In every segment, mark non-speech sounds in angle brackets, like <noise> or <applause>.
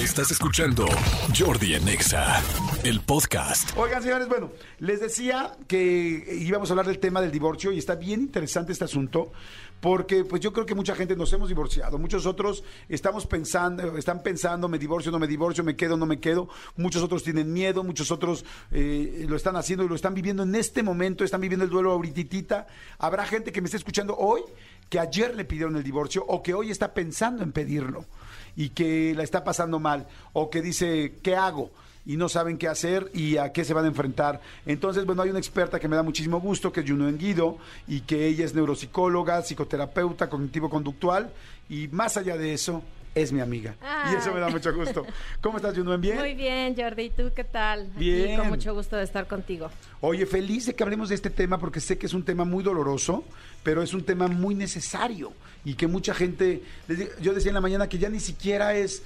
Estás escuchando Jordi en Exa, el podcast. Oigan, señores, bueno, les decía que íbamos a hablar del tema del divorcio y está bien interesante este asunto porque pues yo creo que mucha gente nos hemos divorciado, muchos otros estamos pensando, están pensando, me divorcio, no me divorcio, me quedo, no me quedo, muchos otros tienen miedo, muchos otros eh, lo están haciendo y lo están viviendo en este momento, están viviendo el duelo ahorita. Habrá gente que me esté escuchando hoy que ayer le pidieron el divorcio o que hoy está pensando en pedirlo y que la está pasando mal o que dice, ¿qué hago? y no saben qué hacer y a qué se van a enfrentar. Entonces, bueno, hay una experta que me da muchísimo gusto, que es Juno Enguido, y que ella es neuropsicóloga, psicoterapeuta, cognitivo-conductual, y más allá de eso, es mi amiga. Y eso me da mucho gusto. ¿Cómo estás, Juno? ¿Bien? Muy bien, Jordi. ¿Y tú qué tal? Bien. Aquí con mucho gusto de estar contigo. Oye, feliz de que hablemos de este tema porque sé que es un tema muy doloroso, pero es un tema muy necesario y que mucha gente, yo decía en la mañana que ya ni siquiera es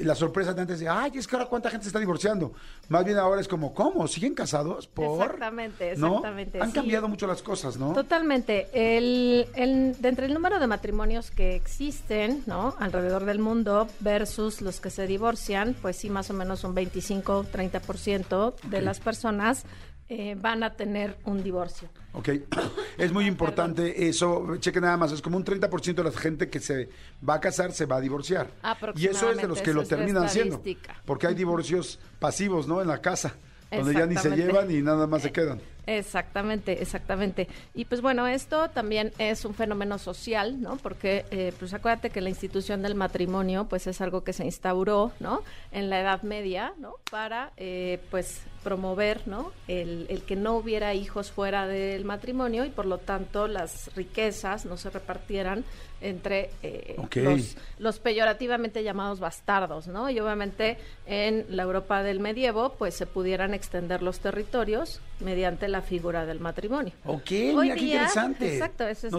la sorpresa de antes de, ay, es que ahora cuánta gente se está divorciando. Más bien ahora es como, ¿cómo? ¿Siguen casados? ¿Por? Exactamente, exactamente. Han cambiado mucho las cosas, ¿no? Totalmente. El, el, de entre el número de matrimonios que existen, ¿no? Alrededor del mundo versus los que se divorcian, pues sí, más o menos un 25-30% de las personas eh, van a tener un divorcio. Ok, <coughs> es muy importante eso, cheque nada más, es como un 30% de la gente que se va a casar se va a divorciar. Y eso es de los que lo terminan haciendo, porque hay divorcios pasivos, ¿no? En la casa, donde ya ni se llevan y nada más se quedan. Exactamente, exactamente. Y pues bueno, esto también es un fenómeno social, ¿no? Porque, eh, pues acuérdate que la institución del matrimonio, pues es algo que se instauró, ¿no? En la Edad Media, ¿no? Para, eh, pues, promover, ¿no? El, el, que no hubiera hijos fuera del matrimonio y por lo tanto las riquezas no se repartieran entre eh, los, los, peyorativamente llamados bastardos, ¿no? Y obviamente en la Europa del medievo, pues se pudieran extender los territorios mediante la figura del matrimonio. Ok, mira qué interesante. Exacto, ese es,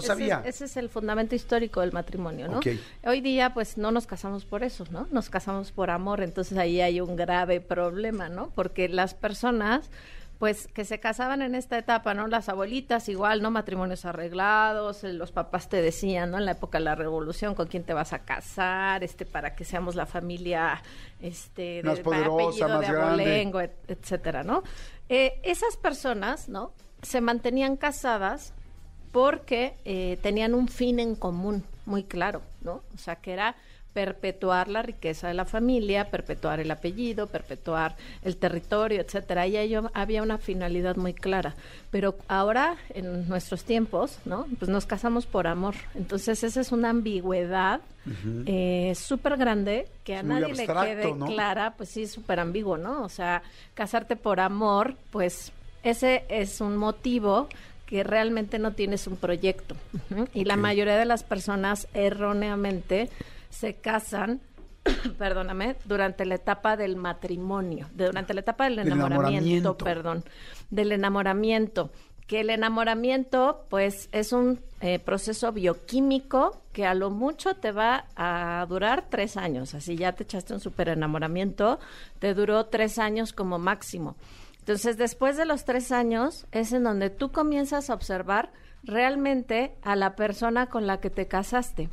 ese, es el fundamento histórico del matrimonio, ¿no? Hoy día, pues no nos casamos por eso, ¿no? Nos casamos por amor, entonces ahí hay un grave problema, ¿no? Porque las personas pues que se casaban en esta etapa, ¿no? Las abuelitas igual, ¿no? Matrimonios arreglados, eh, los papás te decían, ¿no? En la época de la revolución, con quién te vas a casar, este, para que seamos la familia, este, más poderosa, más grande. etcétera, ¿no? Eh, esas personas, ¿no? Se mantenían casadas porque eh, tenían un fin en común muy claro, ¿no? O sea, que era perpetuar la riqueza de la familia, perpetuar el apellido, perpetuar el territorio, etcétera. Y ahí había una finalidad muy clara. Pero ahora, en nuestros tiempos, ¿no? Pues nos casamos por amor. Entonces, esa es una ambigüedad eh, súper grande que a nadie le quede clara, pues sí, súper ambiguo, ¿no? O sea, casarte por amor, pues ese es un motivo que realmente no tienes un proyecto. Y la mayoría de las personas erróneamente se casan <coughs> perdóname, durante la etapa del matrimonio, durante la etapa del enamoramiento, perdón, del enamoramiento, que el enamoramiento pues es un eh, proceso bioquímico que a lo mucho te va a durar tres años, así ya te echaste un super enamoramiento, te duró tres años como máximo. Entonces después de los tres años es en donde tú comienzas a observar realmente a la persona con la que te casaste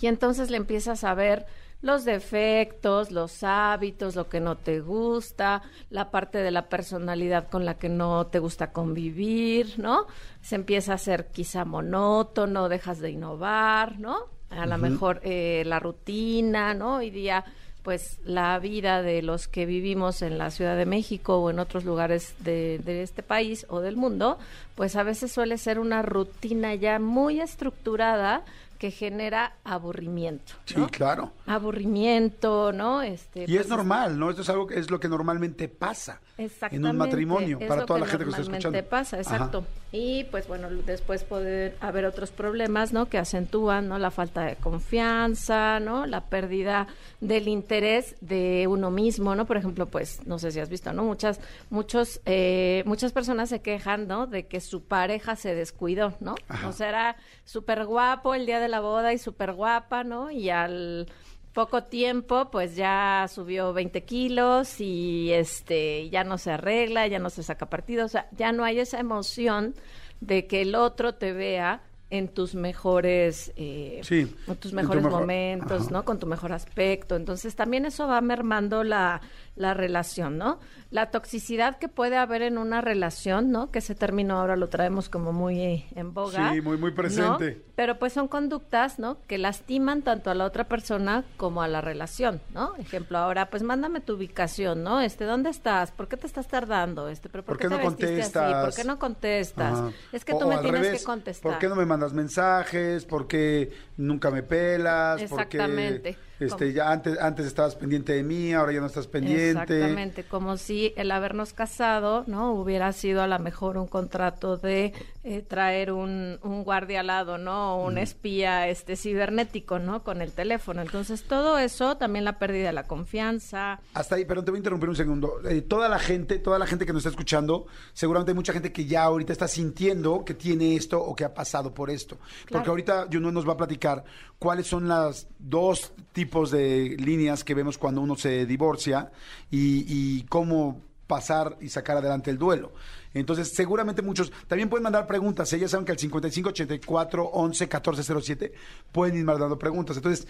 y entonces le empiezas a ver los defectos, los hábitos, lo que no te gusta, la parte de la personalidad con la que no te gusta convivir, ¿no? Se empieza a hacer quizá monótono, dejas de innovar, ¿no? A lo mejor eh, la rutina, ¿no? Hoy día pues la vida de los que vivimos en la Ciudad de México o en otros lugares de, de, este país o del mundo, pues a veces suele ser una rutina ya muy estructurada que genera aburrimiento. Sí, claro. Aburrimiento, ¿no? Este, y es pues, normal, ¿no? Esto es algo que es lo que normalmente pasa en un matrimonio, para toda la gente que está escuchando. Pasa, exacto. Y pues bueno, después puede haber otros problemas, ¿no? Que acentúan, ¿no? La falta de confianza, ¿no? La pérdida del interés de uno mismo, ¿no? Por ejemplo, pues, no sé si has visto, ¿no? Muchas, muchos, eh, muchas personas se quejan, ¿no? De que su pareja se descuidó, ¿no? O sea, era súper guapo el día de la boda y súper guapa, ¿no? Y al poco tiempo, pues ya subió 20 kilos y este ya no se arregla, ya no se saca partido, o sea, ya no hay esa emoción de que el otro te vea en tus mejores, eh, Sí, en tus en tu mejores mejor- momentos, Ajá. ¿no? Con tu mejor aspecto. Entonces también eso va mermando la, la relación, ¿no? La toxicidad que puede haber en una relación, ¿no? Que ese término ahora lo traemos como muy eh, en boga. Sí, muy- muy ¿no? presente. Pero pues son conductas, ¿no? Que lastiman tanto a la otra persona como a la relación, ¿no? Ejemplo, ahora, pues mándame tu ubicación, ¿no? Este, ¿dónde estás? ¿Por qué te estás tardando? Este, pero ¿por, ¿Por qué te no vestiste contestas? así? ¿Por qué no contestas? Ajá. Es que O- tú me tienes revés, que contestar. ¿Por qué no me mandas mensajes? ¿Por qué nunca me pelas? Exactamente. ¿Por qué este, Como- ya antes, antes estabas pendiente de mí, ahora ya no estás pendiente? Exactamente, como si el habernos casado, ¿no? Hubiera sido a lo mejor un contrato de eh, traer un, un guardia al lado, ¿no? O un espía este cibernético, ¿no? Con el teléfono. Entonces, todo eso, también la pérdida de la confianza. Hasta ahí, pero te voy a interrumpir un segundo. Eh, toda la gente, toda la gente que nos está escuchando, seguramente hay mucha gente que ya ahorita está sintiendo que tiene esto o que ha pasado por esto. Porque ahorita Juno nos va a platicar cuáles son las dos tipos de líneas que vemos cuando uno se divorcia y, cómo pasar y sacar adelante el duelo. Entonces, seguramente muchos también pueden mandar preguntas. Ellas saben que al 5584 11 1407 pueden ir mandando preguntas. Entonces,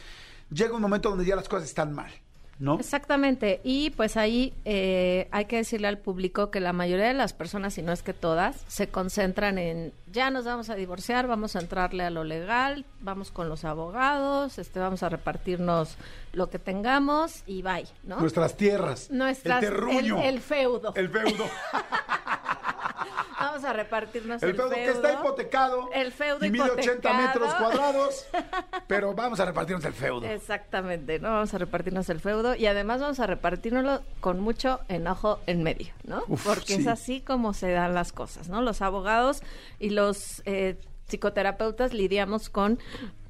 llega un momento donde ya las cosas están mal, ¿no? Exactamente, y pues ahí eh, hay que decirle al público que la mayoría de las personas, si no es que todas, se concentran en ya nos vamos a divorciar, vamos a entrarle a lo legal, vamos con los abogados, este, vamos a repartirnos lo que tengamos y bye, ¿no? Nuestras tierras. Nuestras- el terruño. el- el feudo. El feudo. <laughs> <laughs> Vamos a repartirnos el, El feudo, que está hipotecado. El feudo y mide 80 hipotecado. metros cuadrados. <laughs> Pero vamos a repartirnos el feudo. Exactamente, ¿no? Vamos a repartirnos el feudo y además vamos a repartirnoslo con mucho enojo en medio, ¿no? Uf, Porque sí. es así como se dan las cosas, ¿no? Los abogados y los eh, psicoterapeutas lidiamos con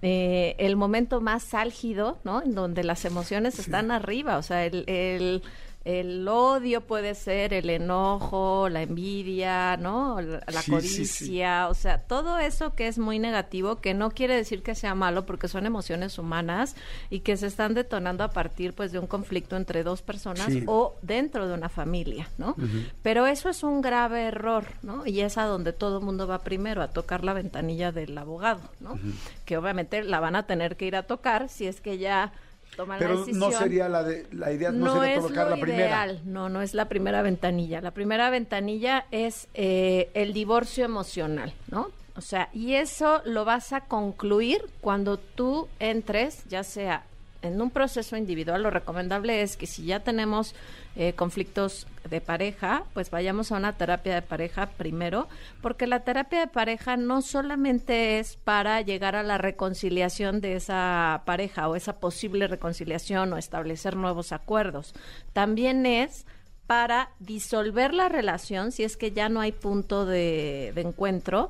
eh, el momento más álgido, ¿no? En donde las emociones están arriba, o sea, el... el el odio puede ser el enojo, la envidia, ¿no? La, la Sí, sí, sí. codicia, o sea, todo eso que es muy negativo, que no quiere decir que sea malo, porque son emociones humanas y que se están detonando a partir, pues, de un conflicto entre dos personas o dentro de una familia, ¿no? Pero eso es un grave error, ¿no? Y es a donde todo el mundo va primero, a tocar la ventanilla del abogado, ¿no? Que obviamente la van a tener que ir a tocar si es que ya toman la Pero decisión no sería la de la idea no, no sería es colocar lo la primera. ideal, no, no es la primera ventanilla. La primera ventanilla es eh, el divorcio emocional, ¿no? O sea, y eso lo vas a concluir cuando tú entres, ya sea en un proceso individual. Lo recomendable es que si ya tenemos eh, conflictos de pareja, pues vayamos a una terapia de pareja primero, porque la terapia de pareja no solamente es para llegar a la reconciliación de esa pareja o esa posible reconciliación o establecer nuevos acuerdos, también es para disolver la relación si es que ya no hay punto de, de encuentro,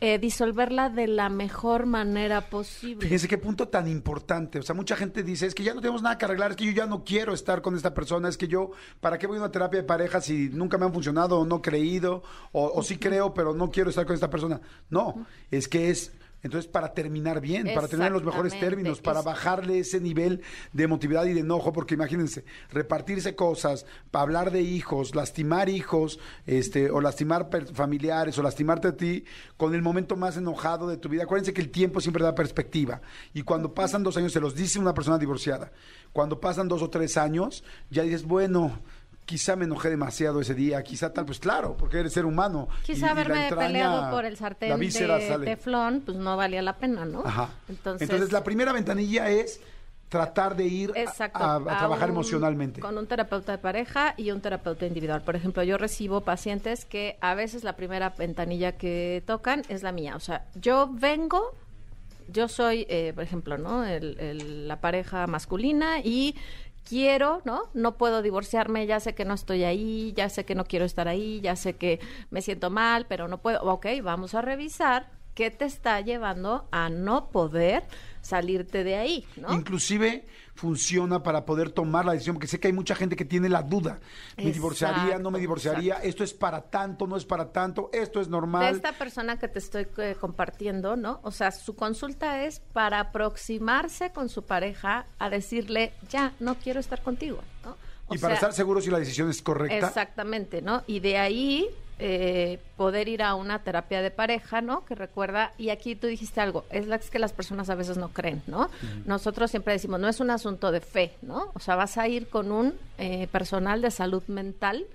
eh, disolverla de la mejor manera posible. Fíjense qué punto tan importante. O sea, mucha gente dice, es que ya no tenemos nada que arreglar, es que yo ya no quiero estar con esta persona, es que yo, ¿para qué voy a una terapia de pareja si nunca me han funcionado o no creído? O, o sí creo, pero no quiero estar con esta persona. No, es que es... Entonces, para terminar bien, para tener los mejores términos, para bajarle ese nivel de emotividad y de enojo, porque imagínense, repartirse cosas, hablar de hijos, lastimar hijos, este, o lastimar familiares, o lastimarte a ti, con el momento más enojado de tu vida. Acuérdense que el tiempo siempre da perspectiva. Y cuando pasan dos años, se los dice una persona divorciada, cuando pasan dos o tres años, ya dices, bueno, quizá me enojé demasiado ese día, quizá tal, pues claro, porque eres ser humano. y- y Quizá la haberme entraña, peleado por el sartén de teflón, pues no valía la pena, ¿no? Ajá. Entonces, Entonces, la primera ventanilla es tratar de ir a- Exacto, a, a trabajar un- emocionalmente. Con un terapeuta de pareja y un terapeuta individual. Por ejemplo, yo recibo pacientes que a veces la primera ventanilla que tocan es la mía. O sea, yo vengo, yo soy, eh, por ejemplo, ¿no? El- el- la pareja masculina y quiero, ¿no? No puedo divorciarme, ya sé que no estoy ahí, ya sé que no quiero estar ahí, ya sé que me siento mal, pero no puedo. Ok, vamos a revisar qué te está llevando a no poder salirte de ahí, ¿no? Inclusive funciona para poder tomar la decisión, porque sé que hay mucha gente que tiene la duda. ¿Me divorciaría, no me Exacto, divorciaría? ¿Esto es para tanto, no es para tanto? ¿Esto es normal? de esta persona que te estoy eh, compartiendo, ¿no? O sea, su consulta es para aproximarse con su pareja a decirle, ya, no quiero estar contigo, ¿no? O Y para sea, estar seguro si la decisión es correcta. Exactamente, ¿no? Y de ahí eh, poder ir a una terapia de pareja, ¿no? Que recuerda, y aquí tú dijiste algo, es la que las personas a veces no creen, ¿no? Nosotros siempre decimos, no es un asunto de fe, ¿no? O sea, vas a ir con un eh, personal de salud mental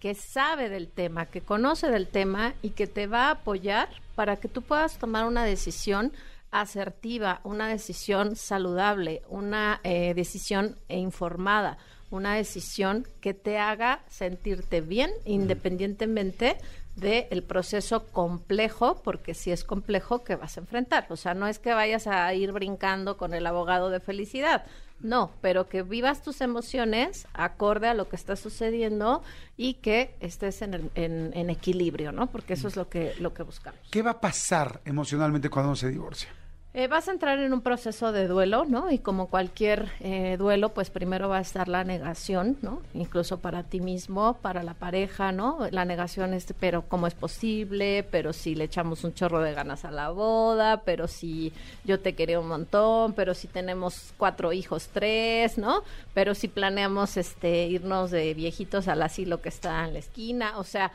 que sabe del tema, que conoce del tema y que te va a apoyar para que tú puedas tomar una decisión asertiva, una decisión saludable, una eh, decisión informada, una decisión que te haga sentirte bien independientemente del proceso complejo, porque si es complejo que vas a enfrentar. O sea, no es que vayas a ir brincando con el abogado de felicidad, no, pero que vivas tus emociones acorde a lo que está sucediendo y que estés en, el- en- en equilibrio, ¿no? Porque eso es lo que, lo que buscamos. ¿Qué va a pasar emocionalmente cuando uno se divorcia? Eh, vas a entrar en un proceso de duelo, ¿no? Y como cualquier eh, duelo, pues primero va a estar la negación, ¿no? Incluso para ti mismo, para la pareja, ¿no? La negación es, pero ¿cómo es posible? Pero si le echamos un chorro de ganas a la boda, pero si yo te quería un montón, pero si tenemos cuatro hijos, tres, ¿no? Pero si planeamos este irnos de viejitos al asilo que está en la esquina, o sea,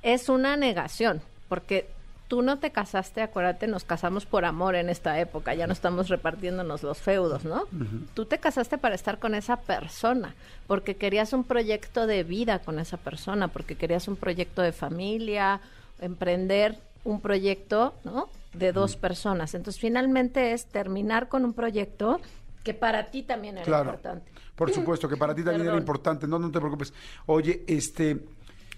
es una negación, porque tú no te casaste, acuérdate, nos casamos por amor en esta época, ya no estamos repartiéndonos los feudos, ¿no? Tú te casaste para estar con esa persona, porque querías un proyecto de vida con esa persona, porque querías un proyecto de familia, emprender un proyecto, ¿no? De dos personas. Entonces, finalmente es terminar con un proyecto que para ti también era Claro. importante. Por supuesto, que para ti también era importante. No, no te preocupes. Oye, este...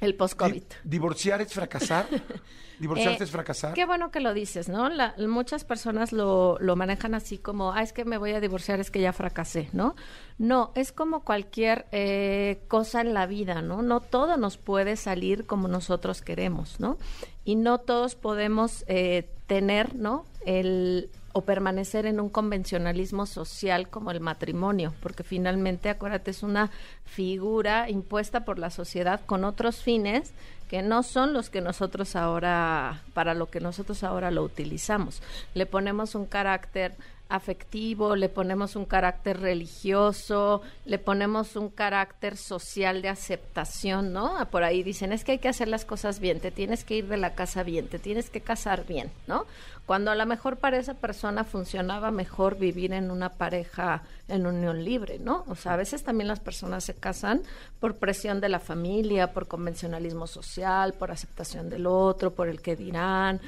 El post-COVID. ¿Divorciar es fracasar? <laughs> ¿Divorciarse Eh, es fracasar? Qué bueno que lo dices, ¿no? La- muchas personas lo, lo manejan así como, ah, es que me voy a divorciar, es que ya fracasé, ¿no? No, es como cualquier eh, cosa en la vida, ¿no? No todo nos puede salir como nosotros queremos, ¿no? Y no todos podemos eh, tener, ¿no? El o permanecer en un convencionalismo social como el matrimonio, porque finalmente, acuérdate, es una figura impuesta por la sociedad con otros fines que no son los que nosotros ahora, para lo que nosotros ahora lo utilizamos. Le ponemos un carácter afectivo, le ponemos un carácter religioso, le ponemos un carácter social de aceptación, ¿no? Ah, Por ahí dicen, es que hay que hacer las cosas bien, te tienes que ir de la casa bien, te tienes que casar bien, ¿no? Cuando a lo mejor para esa persona funcionaba mejor vivir en una pareja en unión libre, ¿no? O sea, a veces también las personas se casan por presión de la familia, por convencionalismo social, por aceptación del otro, por el que dirán,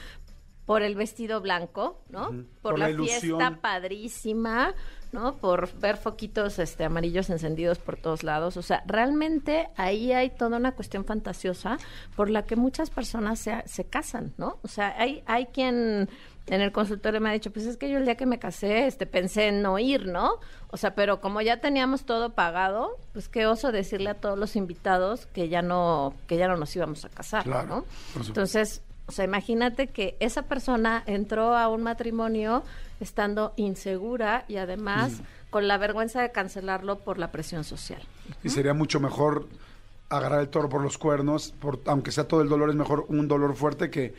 por el vestido blanco, ¿no? Por, Por la, fiesta padrísima, ¿no? Por ver foquitos este amarillos encendidos por todos lados. O sea, realmente ahí hay toda una cuestión fantasiosa por la que muchas personas se, se casan, ¿no? O sea, hay, hay quien en el consultorio me ha dicho, pues es que yo el día que me casé, este, pensé en no ir, ¿no? O sea, pero como ya teníamos todo pagado, pues qué oso decirle a todos los invitados que ya no, que ya no nos íbamos a casar, Claro, ¿no? Entonces, o sea, imagínate que esa persona entró a un matrimonio estando insegura y además con la vergüenza de cancelarlo por la presión social. Y sería mucho mejor agarrar el toro por los cuernos, por, aunque sea todo el dolor, es mejor un dolor fuerte que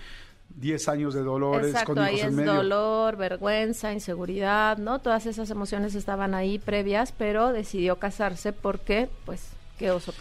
10 años de dolores Exacto, con ahí es medio. dolor, vergüenza, inseguridad, ¿no? Todas esas emociones estaban ahí previas, pero decidió casarse porque, pues, qué oso.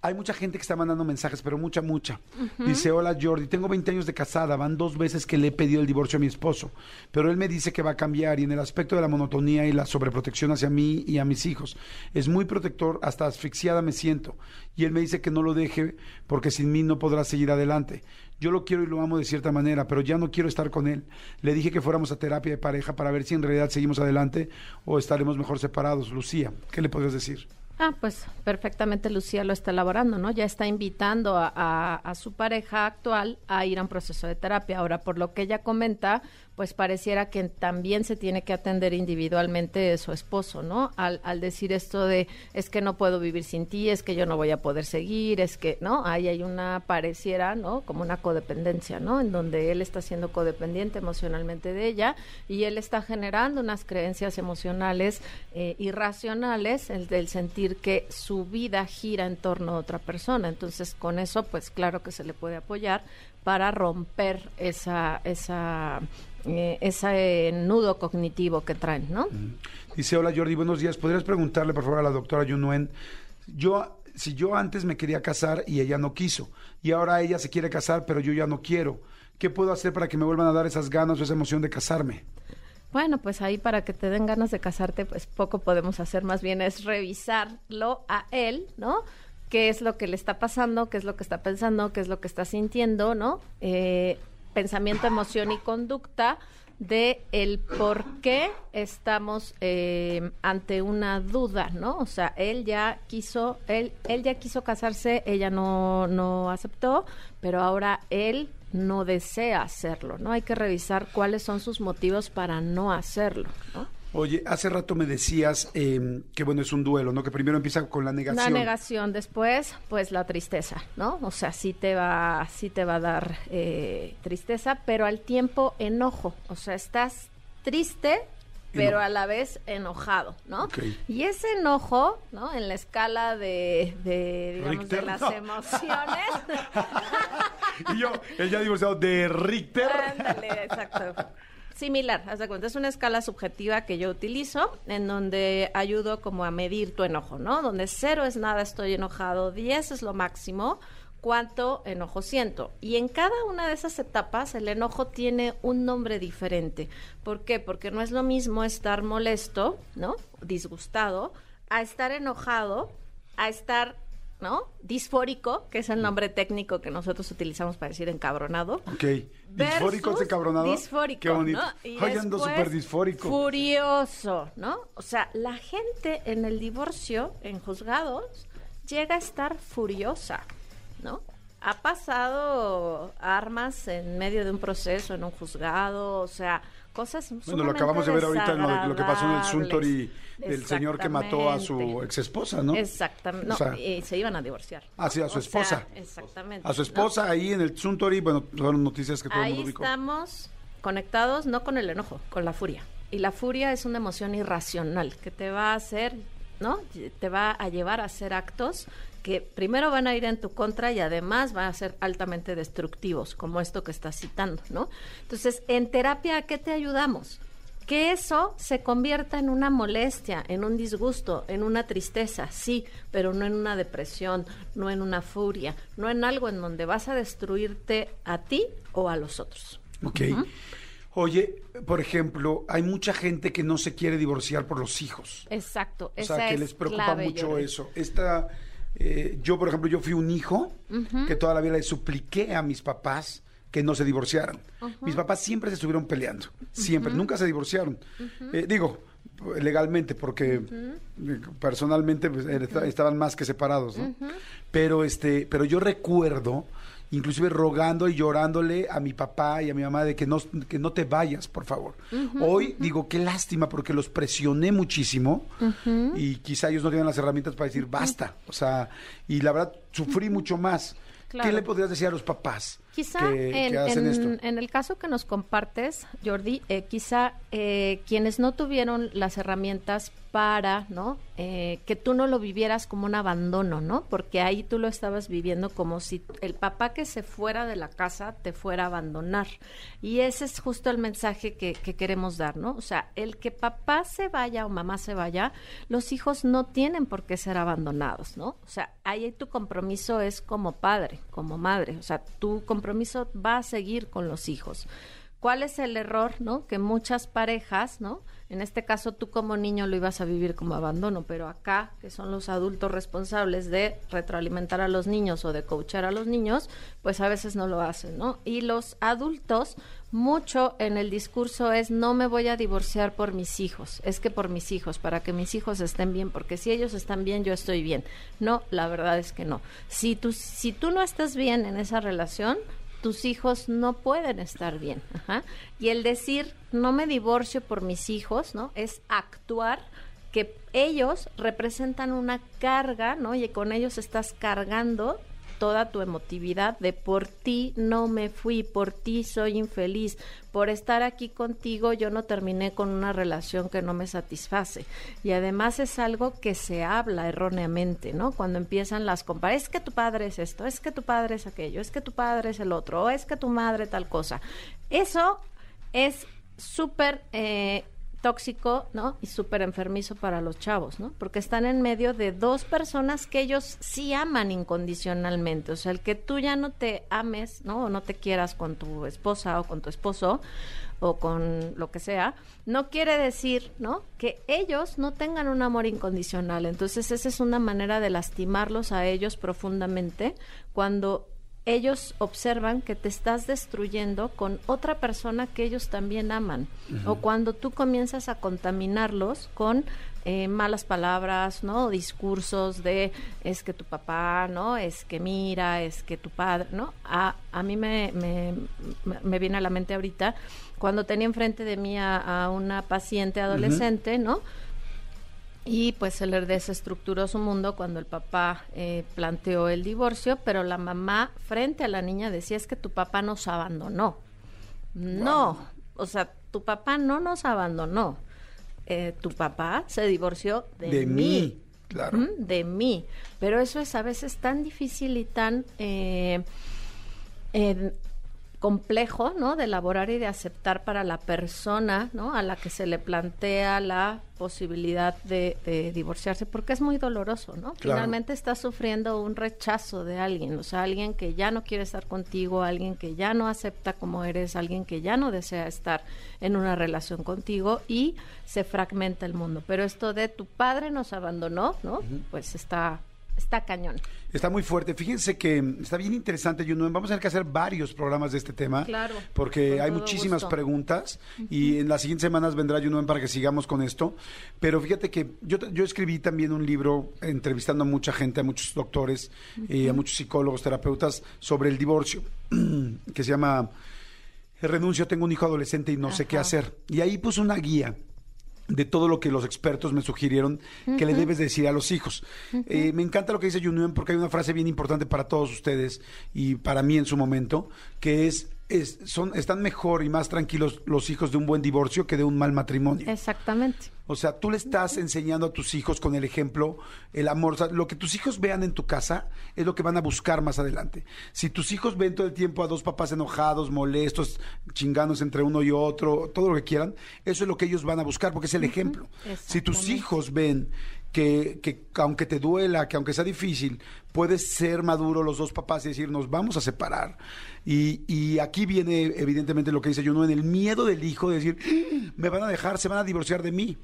Hay mucha gente que está mandando mensajes, pero mucha, mucha. Dice, hola Jordi, tengo 20 años de casada, van dos veces que le he pedido el divorcio a mi esposo, pero él me dice que va a cambiar y en el aspecto de la monotonía y la sobreprotección hacia mí y a mis hijos, es muy protector, hasta asfixiada me siento. Y él me dice que no lo deje porque sin mí no podrá seguir adelante. Yo lo quiero y lo amo de cierta manera, pero ya no quiero estar con él. Le dije que fuéramos a terapia de pareja para ver si en realidad seguimos adelante o estaremos mejor separados. Lucía, ¿qué le podrías decir? Ah, pues perfectamente Lucía lo está elaborando, ¿no? Ya está invitando a, a- a su pareja actual a ir a un proceso de terapia. Ahora, por lo que ella comenta, pues pareciera que también se tiene que atender individualmente su esposo, ¿no? Al, al decir esto de, es que no puedo vivir sin ti, es que yo no voy a poder seguir, es que, ¿no? Ahí hay una, pareciera, ¿no? Como una codependencia, ¿no? En donde él está siendo codependiente emocionalmente de ella y él está generando unas creencias emocionales eh, irracionales, el del sentir que su vida gira en torno a otra persona. Entonces, con eso, pues claro que se le puede apoyar para romper esa, esa, eh, ese nudo cognitivo que traen, ¿no? Dice, hola Jordi, buenos días. ¿Podrías preguntarle, por favor, a la doctora Yunuen yo, si yo antes me quería casar y ella no quiso, y ahora ella se quiere casar, pero yo ya no quiero, ¿qué puedo hacer para que me vuelvan a dar esas ganas o esa emoción de casarme? Bueno, pues ahí para que te den ganas de casarte, pues poco podemos hacer, más bien es revisarlo a él, ¿no? qué es lo que le está pasando, qué es lo que está pensando, qué es lo que está sintiendo, ¿no? Eh, pensamiento, emoción y conducta de el por qué estamos eh, ante una duda, ¿no? O sea, él ya quiso, él, él ya quiso casarse, ella no, no aceptó, pero ahora él no desea hacerlo, ¿no? Hay que revisar cuáles son sus motivos para no hacerlo, ¿no? Oye, hace rato me decías em, que bueno, es un duelo, ¿no? Que primero empieza con la negación. La negación, después, pues la tristeza, ¿no? O sea, sí te va, sí te va a dar eh, tristeza, pero al tiempo enojo. O sea, estás triste, pero a la vez enojado, ¿no? Y ese enojo, ¿no? En la escala de, de digamos, de las emociones. <laughs> y yo, él ya divorciado de Richter. Ándale, exacto similar, haz de cuenta, es una escala subjetiva que yo utilizo en donde ayudo como a medir tu enojo, ¿no? Donde cero es nada, estoy enojado, diez es lo máximo, cuánto enojo siento. Y en cada una de esas etapas el enojo tiene un nombre diferente. ¿Por qué? Porque no es lo mismo estar molesto, ¿no? Disgustado, a estar enojado, a estar ¿no? Disfórico, que es el nombre técnico que nosotros utilizamos para decir encabronado. Ok. ¿Disfórico es encabronado? Disfórico. Qué bonito. ¿no? Y ando súper disfórico. Furioso, ¿no? O sea, la gente en el divorcio, en juzgados, llega a estar furiosa, ¿no? Ha pasado armas en medio de un proceso, en un juzgado, o sea, cosas Bueno, lo acabamos de ver ahorita en lo, que pasó en el Suntory del señor que mató a su ex esposa, ¿no? Exactamente. No, y se iban a divorciar. Ah, sí, a su esposa. exactamente. A su esposa ahí en el Suntory, bueno, fueron noticias que todo el mundo ubicó. estamos conectados no con el enojo, con la furia. Y la furia es una emoción irracional que te va a hacer, ¿no? Te va a llevar a hacer actos que primero van a ir en tu contra y además van a ser altamente destructivos, como esto que estás citando, ¿no? Entonces, en terapia, ¿a qué te ayudamos? Que eso se convierta en una molestia, en un disgusto, en una tristeza, sí, pero no en una depresión, no en una furia, no en algo en donde vas a destruirte a ti o a los otros. Ok. Oye, por ejemplo, hay mucha gente que no se quiere divorciar por los hijos. Exacto. O sea, que les preocupa mucho eso. Esta eh, yo, por ejemplo, yo fui un hijo que toda la vida le supliqué a mis papás que no se divorciaran. Mis papás siempre se estuvieron peleando, siempre, nunca se divorciaron. Eh, digo, legalmente, porque personalmente pues, estaban más que separados, ¿no? Pero este, pero yo recuerdo inclusive rogando y llorándole a mi papá y a mi mamá de que no, que no te vayas, por favor. Hoy digo, qué lástima porque los presioné muchísimo y quizá ellos no tienen las herramientas para decir basta. O sea, y la verdad sufrí mucho más. ¿Qué le podrías decir a los papás quizá que, en, hacen esto? En el caso que nos compartes, Jordi, eh, quizá eh, quienes no tuvieron las herramientas para, ¿no? Eh, que tú no lo vivieras como un abandono, ¿no? Porque ahí tú lo estabas viviendo como si el papá que se fuera de la casa te fuera a abandonar. Y ese es justo el mensaje que, que queremos dar, ¿no? O sea, el que papá se vaya o mamá se vaya, los hijos no tienen por qué ser abandonados, ¿no? O sea, ahí tu compromiso es como padre, como madre. O sea, tu compromiso va a seguir con los hijos. ¿Cuál es el error, no? Que muchas parejas, ¿no? En este caso tú como niño lo ibas a vivir como abandono, pero acá, que son los adultos responsables de retroalimentar a los niños o de coachar a los niños, pues a veces no lo hacen, ¿no? Y los adultos, mucho en el discurso es no me voy a divorciar por mis hijos, es que por mis hijos, para que mis hijos estén bien, porque si ellos están bien, yo estoy bien. No, la verdad es que no. Si tú, si tú no estás bien en esa relación, tus hijos no pueden estar bien. Y el decir, no me divorcio por mis hijos, ¿no? Es actuar que ellos representan una carga, ¿no? Y con ellos estás cargando toda tu emotividad de por ti no me fui, por ti soy infeliz, por estar aquí contigo yo no terminé con una relación que no me satisface. Y además es algo que se habla erróneamente, ¿no? Cuando empiezan las comparaciones, es que tu padre es esto, es que tu padre es aquello, es que tu padre es el otro, o es que tu madre tal cosa. Eso es súper... Eh, tóxico, ¿no? Y súper enfermizo para los chavos, ¿no? Porque están en medio de dos personas que ellos sí aman incondicionalmente. O sea, el que tú ya no te ames, ¿no? O no te quieras con tu esposa o con tu esposo o con lo que sea, no quiere decir, ¿no? Que ellos no tengan un amor incondicional. Entonces, esa es una manera de lastimarlos a ellos profundamente cuando ellos observan que te estás destruyendo con otra persona que ellos también aman. O cuando tú comienzas a contaminarlos con eh, malas palabras, ¿no? Discursos de es que tu papá, ¿no? Es que mira, es que tu padre, ¿no? A, a mí me, me, me viene a la mente ahorita cuando tenía enfrente de mí a, una paciente adolescente, ¿no? Y pues se le desestructuró su mundo cuando el papá eh, planteó el divorcio, pero la mamá frente a la niña decía es que tu papá nos abandonó. No, o sea, tu papá no nos abandonó. Eh, tu papá se divorció de, mí. Claro. De mí. Pero eso es a veces tan difícil y tan eh, complejo, ¿no? De elaborar y de aceptar para la persona, ¿no? A la que se le plantea la posibilidad de, divorciarse, porque es muy doloroso, ¿no? Finalmente está sufriendo un rechazo de alguien, o sea, alguien que ya no quiere estar contigo, alguien que ya no acepta como eres, alguien que ya no desea estar en una relación contigo y se fragmenta el mundo. Pero esto de tu padre nos abandonó, ¿no? Pues está está cañón. Está muy fuerte. Fíjense que está bien interesante, Junuen. Vamos a tener que hacer varios programas de este tema. Claro. Porque hay muchísimas preguntas y en las siguientes semanas vendrá Junuen para que sigamos con esto. Pero fíjate que yo, yo escribí también un libro entrevistando a mucha gente, a muchos doctores, y a muchos psicólogos, terapeutas, sobre el divorcio, <clears throat> que se llama Renuncio, tengo un hijo adolescente y no sé qué hacer. Y ahí puse una guía de todo lo que los expertos me sugirieron que le debes decir a los hijos. Eh, me encanta lo que dice Junuen porque hay una frase bien importante para todos ustedes y para mí en su momento, que es son, están mejor y más tranquilos los hijos de un buen divorcio que de un mal matrimonio. Exactamente. O sea, tú le estás enseñando a tus hijos con el ejemplo, el amor. O sea, lo que tus hijos vean en tu casa es lo que van a buscar más adelante. Si tus hijos ven todo el tiempo a dos papás enojados, molestos, chingándose entre uno y otro, todo lo que quieran, eso es lo que ellos van a buscar porque es el ejemplo. Si tus hijos ven que, que, aunque te duela, que aunque sea difícil, puedes ser maduro los dos papás y decir, nos vamos a separar. Y, y aquí viene evidentemente lo que dice yo, ¿no? En el miedo del hijo de decir, ¡Ah! me van a dejar, se van a divorciar de mí.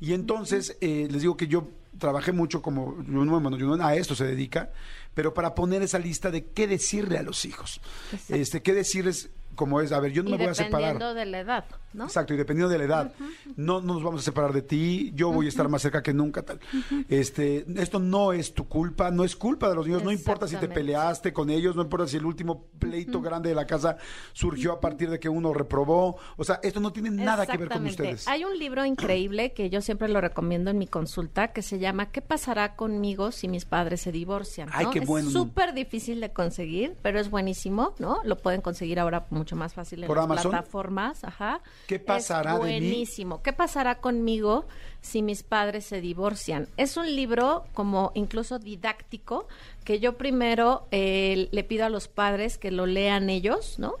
Y entonces eh, les digo que yo trabajé mucho como, bueno, a esto se dedica, pero para poner esa lista de qué decirle a los hijos. Este, qué decirles como es, a ver, yo no me voy a separar. Dependiendo de la edad, ¿no? Exacto, y dependiendo de la edad. no, nos vamos a separar de ti, yo voy a estar más cerca que nunca, tal. Este, esto no es tu culpa, no es culpa de los niños, no importa si te peleaste con ellos, no importa si el último pleito grande de la casa surgió a partir de que uno reprobó, o sea, esto no tiene nada que ver con ustedes. Hay un libro increíble que yo siempre lo recomiendo en mi consulta que se llama ¿Qué pasará conmigo si mis padres se divorcian? Ay, qué bueno. Es súper difícil de conseguir, pero es buenísimo, ¿no? Lo pueden conseguir ahora mucho más fácil en las plataformas. Ajá. ¿Qué pasará buenísimo. ¿Qué pasará conmigo si mis padres se divorcian? Es un libro como incluso didáctico que yo primero eh, le pido a los padres que lo lean ellos, ¿no?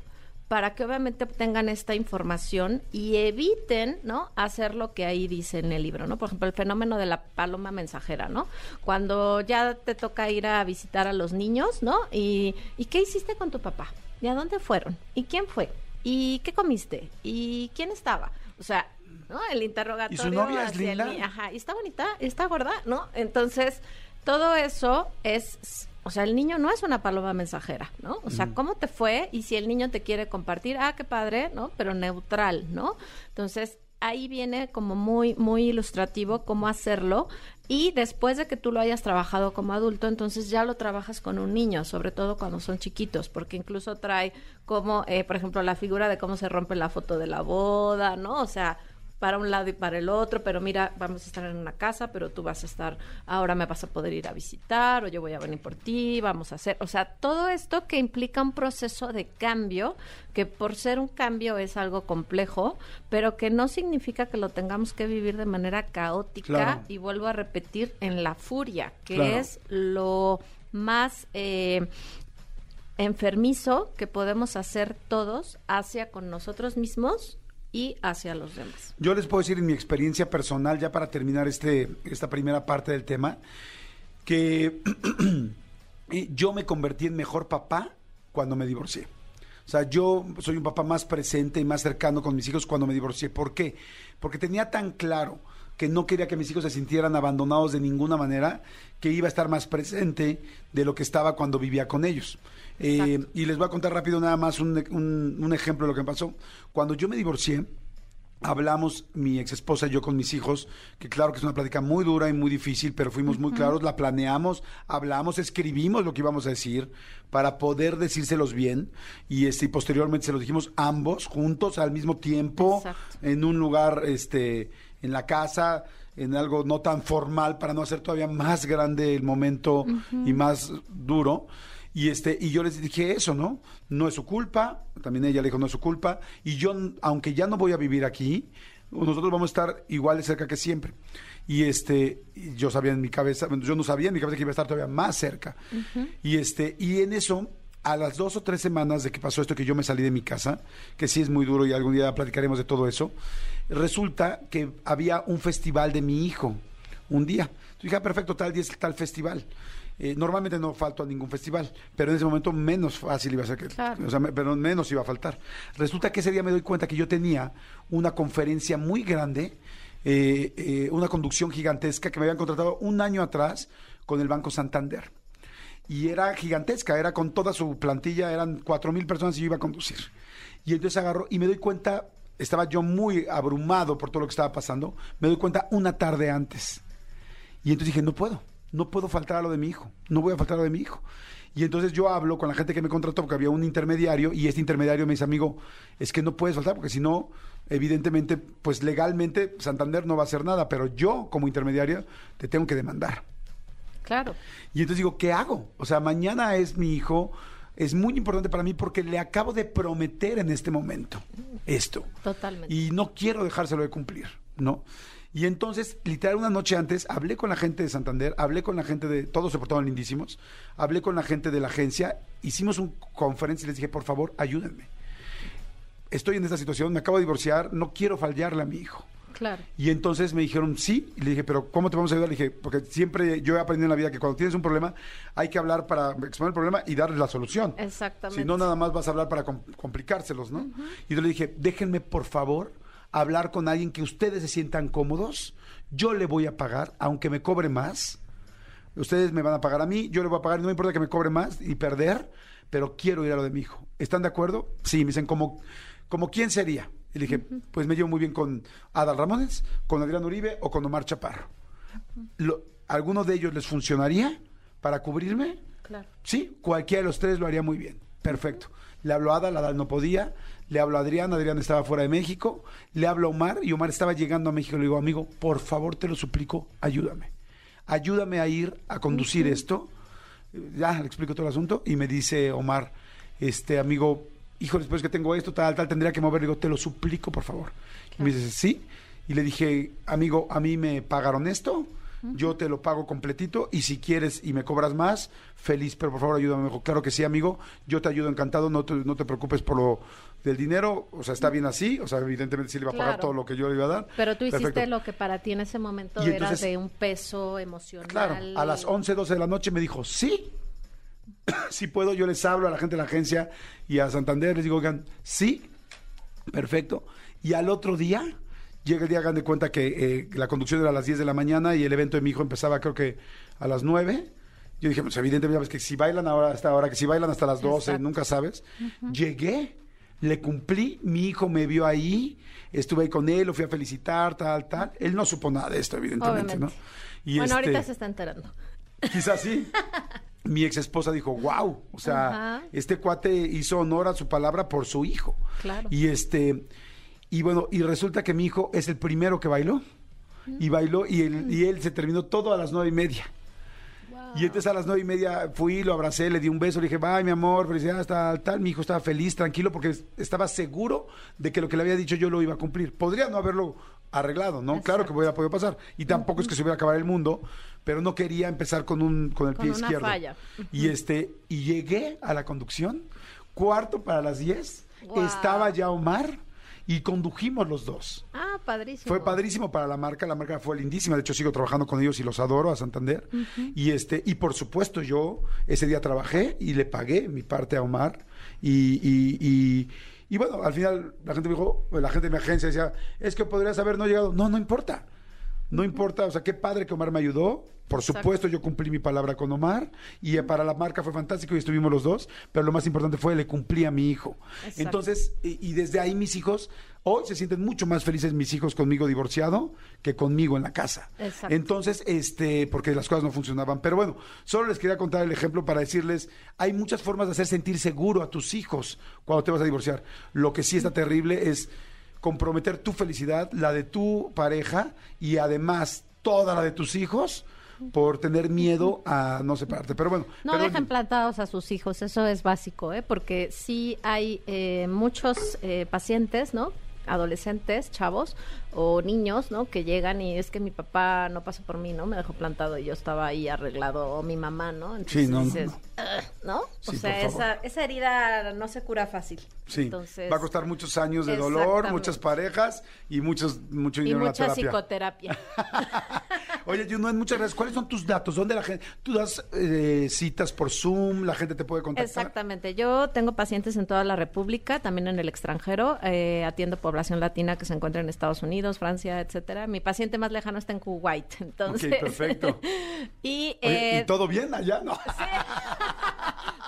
para que obviamente obtengan esta información y eviten, ¿no? Hacer lo que ahí dice en el libro, ¿no? Por ejemplo, el fenómeno de la paloma mensajera, ¿no? Cuando ya te toca ir a visitar a los niños, ¿no? Y, ¿y qué hiciste con tu papá? ¿Y a dónde fueron? ¿Y quién fue? ¿Y qué comiste? ¿Y quién estaba? O sea, ¿no? El interrogatorio. ¿Y su novia es linda? ajá, y está bonita, está gorda, ¿no? Entonces, todo eso es o sea, el niño no es una paloma mensajera, ¿no? O sea, ¿cómo te fue? Y si el niño te quiere compartir, ah, qué padre, ¿no? Pero neutral, ¿no? Entonces, ahí viene como muy, muy ilustrativo cómo hacerlo. Y después de que tú lo hayas trabajado como adulto, entonces ya lo trabajas con un niño, sobre todo cuando son chiquitos, porque incluso trae como, eh, por ejemplo, la figura de cómo se rompe la foto de la boda, ¿no? O sea, para un lado y para el otro, pero mira, vamos a estar en una casa, pero tú vas a estar, ahora me vas a poder ir a visitar, o yo voy a venir por ti, vamos a hacer, o sea, todo esto que implica un proceso de cambio, que por ser un cambio es algo complejo, pero que no significa que lo tengamos que vivir de manera caótica, y vuelvo a repetir, en la furia, que es lo más eh, enfermizo que podemos hacer todos hacia con nosotros mismos y hacia los demás. Yo les puedo decir en mi experiencia personal, ya para terminar este, esta primera parte del tema, que <clears throat> yo me convertí en mejor papá cuando me divorcié. O sea, yo soy un papá más presente y más cercano con mis hijos cuando me divorcié. ¿Por qué? Porque tenía tan claro que no quería que mis hijos se sintieran abandonados de ninguna manera, que iba a estar más presente de lo que estaba cuando vivía con ellos. Eh, y les voy a contar rápido nada más un, un, un ejemplo de lo que me pasó. Cuando yo me divorcié, hablamos mi ex esposa y yo con mis hijos, que claro que es una plática muy dura y muy difícil, pero fuimos muy claros, la planeamos, hablamos, escribimos lo que íbamos a decir para poder decírselos bien y este y posteriormente se los dijimos ambos juntos al mismo tiempo Exacto. en un lugar este en la casa en algo no tan formal para no hacer todavía más grande el momento y más duro. Y este, y yo les dije eso, ¿no? No es su culpa, también ella le dijo no es su culpa, y yo, aunque ya no voy a vivir aquí, nosotros vamos a estar igual de cerca que siempre. Y este, yo sabía en mi cabeza, yo no sabía en mi cabeza que iba a estar todavía más cerca. Y este, y en eso, a las dos o tres semanas de que pasó esto, que yo me salí de mi casa, que sí es muy duro y algún día platicaremos de todo eso, resulta que había un festival de mi hijo un día. Entonces dije, ah, perfecto, tal día es tal festival. Eh, normalmente no falto a ningún festival, pero en ese momento menos fácil iba a ser que, Claro. o sea, me- menos iba a faltar. Resulta que ese día me doy cuenta que yo tenía una conferencia muy grande, eh, eh, una conducción gigantesca que me habían contratado un año atrás con el Banco Santander. Y era gigantesca, era con toda su plantilla, eran cuatro mil personas y yo iba a conducir. Y entonces agarro y me doy cuenta, estaba yo muy abrumado por todo lo que estaba pasando, me doy cuenta una tarde antes. Y entonces dije, no puedo, no puedo faltar a lo de mi hijo, no voy a faltar a lo de mi hijo. Y entonces yo hablo con la gente que me contrató, porque había un intermediario, y este intermediario me dice, amigo, es que no puedes faltar, porque si no, evidentemente, pues legalmente Santander no va a hacer nada, pero yo como intermediario te tengo que demandar. Claro. Y entonces digo, ¿qué hago? O sea, mañana es mi hijo, es muy importante para mí porque le acabo de prometer en este momento esto. Totalmente. Y no quiero dejárselo de cumplir, ¿no? Y entonces, literal, una noche antes, hablé con la gente de Santander, hablé con la gente de, todos se portaban lindísimos, hablé con la gente de la agencia, hicimos una conferencia y les dije, por favor, ayúdenme. Estoy en esta situación, me acabo de divorciar, no quiero fallarle a mi hijo. Claro. Y entonces me dijeron sí, y le dije, pero ¿cómo te vamos a ayudar? Le dije, porque siempre yo he aprendido en la vida que cuando tienes un problema hay que hablar para exponer el problema y darles la solución. Exactamente. Si no, nada más vas a hablar para com- complicárselos, ¿no? Y yo le dije, déjenme por favor hablar con alguien que ustedes se sientan cómodos, yo le voy a pagar, aunque me cobre más. Ustedes me van a pagar a mí, yo le voy a pagar, no me importa que me cobre más y perder, pero quiero ir a lo de mi hijo. ¿Están de acuerdo? Sí, me dicen, ¿como, como quién sería? Y le dije, pues me llevo muy bien con Adal Ramones, con Adrián Uribe o con Omar Chaparro. Lo- ¿Alguno de ellos les funcionaría para cubrirme? Claro. Sí, cualquiera de los tres lo haría muy bien. Perfecto. Le hablo a Adal, Adal no podía. Le hablo a Adrián, Adrián estaba fuera de México. Le hablo a Omar y Omar estaba llegando a México. Le digo, amigo, por favor, te lo suplico, ayúdame. Ayúdame a ir a conducir esto. Ya le explico todo el asunto. Y me dice Omar, este amigo, hijo, después que tengo esto, tal, tal, tendría que mover. Le digo, te lo suplico, por favor. Y me dice, sí. Y le dije, amigo, a mí me pagaron esto, yo te lo pago completito y si quieres y me cobras más, feliz, pero por favor ayúdame. Me dijo, claro que sí, amigo, yo te ayudo encantado, no te, no te preocupes por lo del dinero, o sea, está bien así, o sea, evidentemente sí le iba a pagar Claro. todo lo que yo le iba a dar. Pero tú hiciste lo que para ti en ese momento Y era entonces- de un peso emocional. Claro, a las 11, 12 de la noche me dijo, sí, <coughs> sí puedo, yo les hablo a la gente de la agencia y a Santander, les digo, oigan, sí, perfecto. Y al otro día, llega el día, hagan de cuenta que eh, la conducción era a las 10 de la mañana y el evento de mi hijo empezaba creo que a las 9. Yo dije, pues evidentemente, ves que si bailan ahora hasta ahora, que si bailan hasta las 12, Exacto. nunca sabes. Llegué, le cumplí, mi hijo me vio ahí, estuve ahí con él, lo fui a felicitar, tal, tal. Él no supo nada de esto, evidentemente, Obviamente. ¿no? Y bueno, ahorita este- se está enterando. Quizás sí. <laughs> Mi ex esposa dijo, wow, o sea, Ajá. este cuate hizo honor a su palabra por su hijo. Claro. Y este, y bueno, y resulta que mi hijo es el primero que bailó. Y bailó, y él, y él se terminó todo a las nueve y media. Y entonces a las nueve y media fui, lo abracé, le di un beso, le dije, bye, mi amor, felicidades, tal, tal. Mi hijo estaba feliz, tranquilo, porque estaba seguro de que lo que le había dicho yo lo iba a cumplir. Podría no haberlo arreglado, ¿no? Claro que hubiera podido pasar. Y tampoco es que se hubiera acabado el mundo, pero no quería empezar con un con el Con pie una izquierdo. falla. Y este, y llegué a la conducción, cuarto para las diez, Guau. estaba ya Omar y condujimos los dos. Ah, padrísimo. Fue padrísimo para la marca, la marca fue lindísima, de hecho sigo trabajando con ellos y los adoro a Santander. Y este y por supuesto yo ese día trabajé y le pagué mi parte a Omar y, y, y- y bueno, al final la gente me dijo, la gente de mi agencia decía, es que podrías haber no llegado. No, no importa. No importa, o sea, qué padre que Omar me ayudó. Por Exacto. supuesto, yo cumplí mi palabra con Omar y eh, para la marca fue fantástico y estuvimos los dos, pero lo más importante fue le cumplí a mi hijo. Exacto. Entonces, y, y desde ahí mis hijos, hoy se sienten mucho más felices mis hijos conmigo divorciado que conmigo en la casa. Exacto. Entonces, este, porque las cosas no funcionaban. Pero bueno, solo les quería contar el ejemplo para decirles, hay muchas formas de hacer sentir seguro a tus hijos cuando te vas a divorciar. Lo que sí está terrible es comprometer tu felicidad, la de tu pareja y además toda la de tus hijos por tener miedo a no separarte. Pero bueno, No perdón, dejen plantados a sus hijos, eso es básico, ¿eh? porque sí hay eh, muchos eh, pacientes, ¿no? Adolescentes, chavos o niños, ¿no? Que llegan y es que mi papá no pasó por mí, ¿no? Me dejó plantado y yo estaba ahí arreglado, o mi mamá, ¿no? Entonces Sí, no, no, dices, no. ¿No? Sí, o por sea, favor. esa, esa herida no se cura fácil. Sí, Entonces, va a costar muchos años de dolor, muchas parejas y muchos mucho y dinero en la mucha terapia. psicoterapia. <laughs> Oye, Junuen, muchas gracias. ¿Cuáles son tus datos? ¿Dónde la gente? ¿Tú das eh, citas por Zoom? ¿La gente te puede contactar? Exactamente. Yo tengo pacientes en toda la República, también en el extranjero. Eh, atiendo población latina que se encuentra en Estados Unidos, Francia, etcétera. Mi paciente más lejano está en Kuwait. <laughs> Entonces, Ok, perfecto. <laughs> y, Oye, eh, ¿Y todo bien allá? No.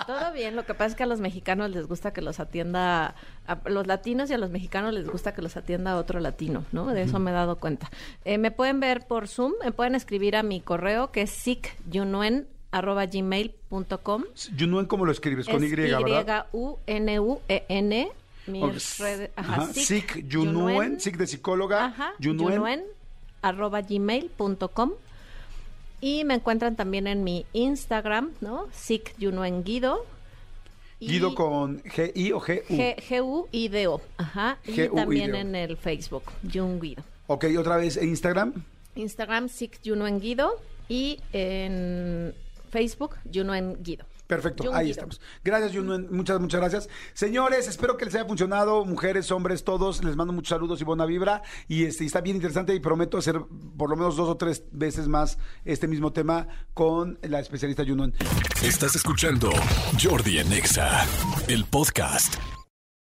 Todo bien. Lo que pasa es que a los mexicanos les gusta que los atienda, a los latinos y a los mexicanos les gusta que los atienda otro latino, ¿no? De eso me he dado cuenta. Eh, me pueden ver por Zoom, me pueden escribir a mi correo que es sicyunuen@gmail.com. Junuen, ¿cómo lo escribes? Con Es Y, ¿verdad? Y-U-N-U-E-N. Mis Ok, redes. ajá, Ajá, Sic Sic de psicóloga, Ajá, arroba gmail.com. Y me encuentran también en mi Instagram, ¿no? Sic Junuen Guido. Y Guido con G-I o G-U. G- G-U-I-D-O. Ajá. Y G-U-I-D-O. también en el Facebook, Jun Guido. Ok, otra vez, ¿en Instagram? Instagram, Sic Junuen Guido. Y en Facebook, Junuen Guido. Perfecto, Jun ahí estamos. Gracias, Junuen. Muchas, muchas gracias. Señores, espero que les haya funcionado. Mujeres, hombres, todos. Les mando muchos saludos y buena vibra. Y este y está bien interesante y prometo hacer por lo menos dos o tres veces más este mismo tema con la especialista Junuen. Estás escuchando Jordi en Exa, el podcast.